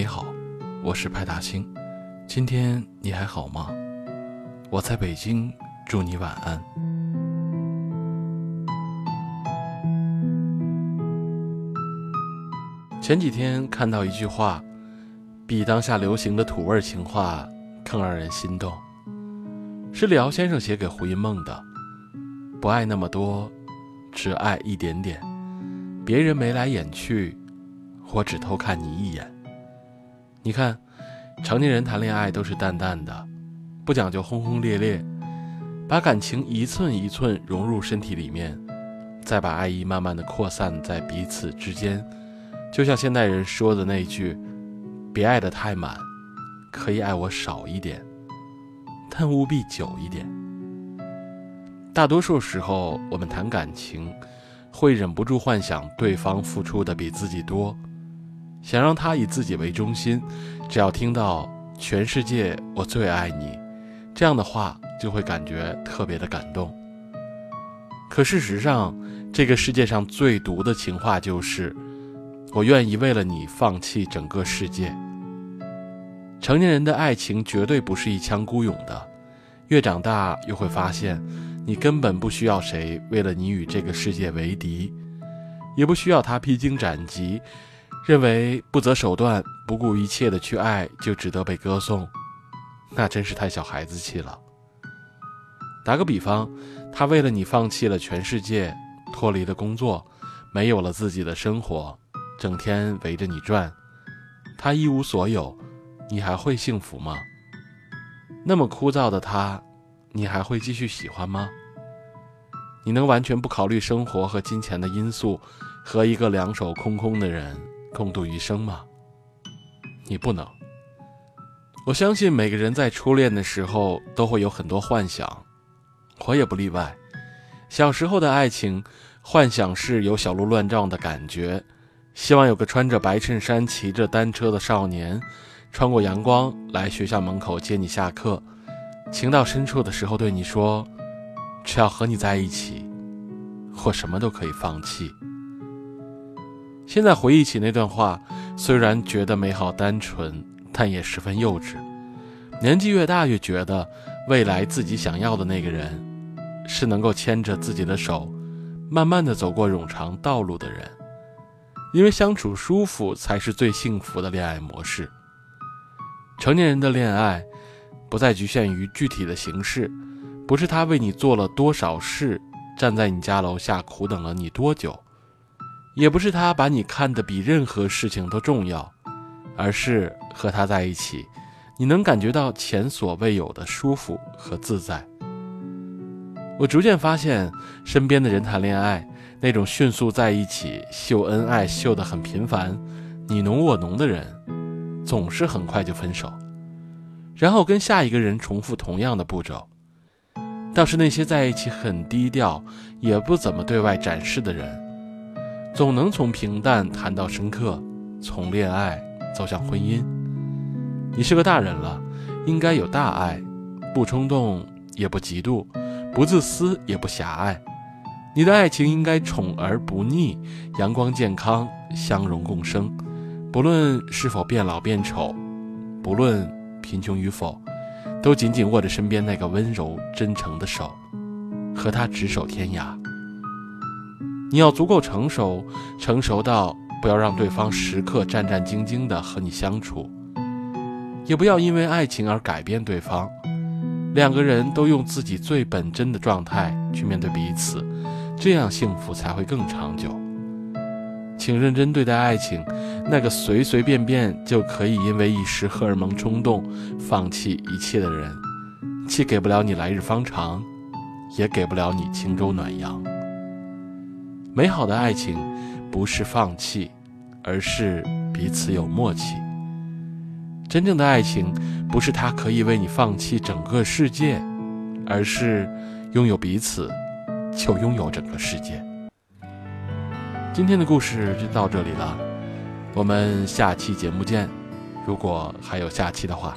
你好，我是派大星。今天你还好吗？我在北京，祝你晚安。前几天看到一句话，比当下流行的土味情话更让人心动，是李敖先生写给胡因梦的：“不爱那么多，只爱一点点。别人眉来眼去，我只偷看你一眼。”你看，成年人谈恋爱都是淡淡的，不讲究轰轰烈烈，把感情一寸一寸融入身体里面，再把爱意慢慢的扩散在彼此之间。就像现代人说的那句：“别爱的太满，可以爱我少一点，但务必久一点。”大多数时候，我们谈感情，会忍不住幻想对方付出的比自己多。想让他以自己为中心，只要听到“全世界我最爱你”这样的话，就会感觉特别的感动。可事实上，这个世界上最毒的情话就是“我愿意为了你放弃整个世界”。成年人的爱情绝对不是一腔孤勇的，越长大越会发现，你根本不需要谁为了你与这个世界为敌，也不需要他披荆斩棘。认为不择手段、不顾一切的去爱就值得被歌颂，那真是太小孩子气了。打个比方，他为了你放弃了全世界，脱离了工作，没有了自己的生活，整天围着你转，他一无所有，你还会幸福吗？那么枯燥的他，你还会继续喜欢吗？你能完全不考虑生活和金钱的因素，和一个两手空空的人？共度余生吗？你不能。我相信每个人在初恋的时候都会有很多幻想，我也不例外。小时候的爱情幻想是有小鹿乱撞的感觉，希望有个穿着白衬衫、骑着单车的少年，穿过阳光来学校门口接你下课，情到深处的时候对你说：“只要和你在一起，我什么都可以放弃。”现在回忆起那段话，虽然觉得美好单纯，但也十分幼稚。年纪越大，越觉得未来自己想要的那个人，是能够牵着自己的手，慢慢的走过冗长道路的人。因为相处舒服，才是最幸福的恋爱模式。成年人的恋爱，不再局限于具体的形式，不是他为你做了多少事，站在你家楼下苦等了你多久。也不是他把你看得比任何事情都重要，而是和他在一起，你能感觉到前所未有的舒服和自在。我逐渐发现，身边的人谈恋爱，那种迅速在一起秀恩爱秀得很频繁，你侬我侬的人，总是很快就分手，然后跟下一个人重复同样的步骤。倒是那些在一起很低调，也不怎么对外展示的人。总能从平淡谈到深刻，从恋爱走向婚姻。你是个大人了，应该有大爱，不冲动也不嫉妒，不自私也不狭隘。你的爱情应该宠而不腻，阳光健康，相容共生。不论是否变老变丑，不论贫穷与否，都紧紧握着身边那个温柔真诚的手，和他执手天涯。你要足够成熟，成熟到不要让对方时刻战战兢兢地和你相处，也不要因为爱情而改变对方。两个人都用自己最本真的状态去面对彼此，这样幸福才会更长久。请认真对待爱情，那个随随便便就可以因为一时荷尔蒙冲动放弃一切的人，既给不了你来日方长，也给不了你轻舟暖阳。美好的爱情，不是放弃，而是彼此有默契。真正的爱情，不是他可以为你放弃整个世界，而是拥有彼此，就拥有整个世界。今天的故事就到这里了，我们下期节目见。如果还有下期的话。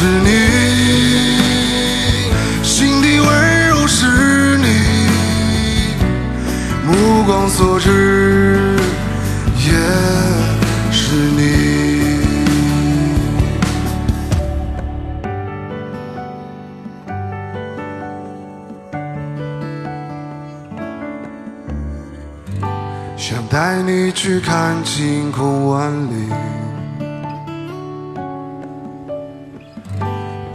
是你，心底温柔是你，目光所至也是你。想带你去看晴空万里，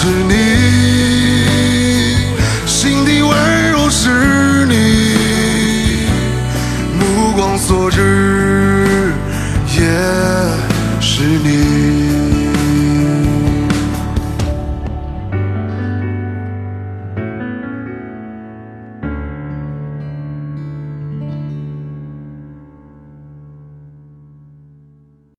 是你，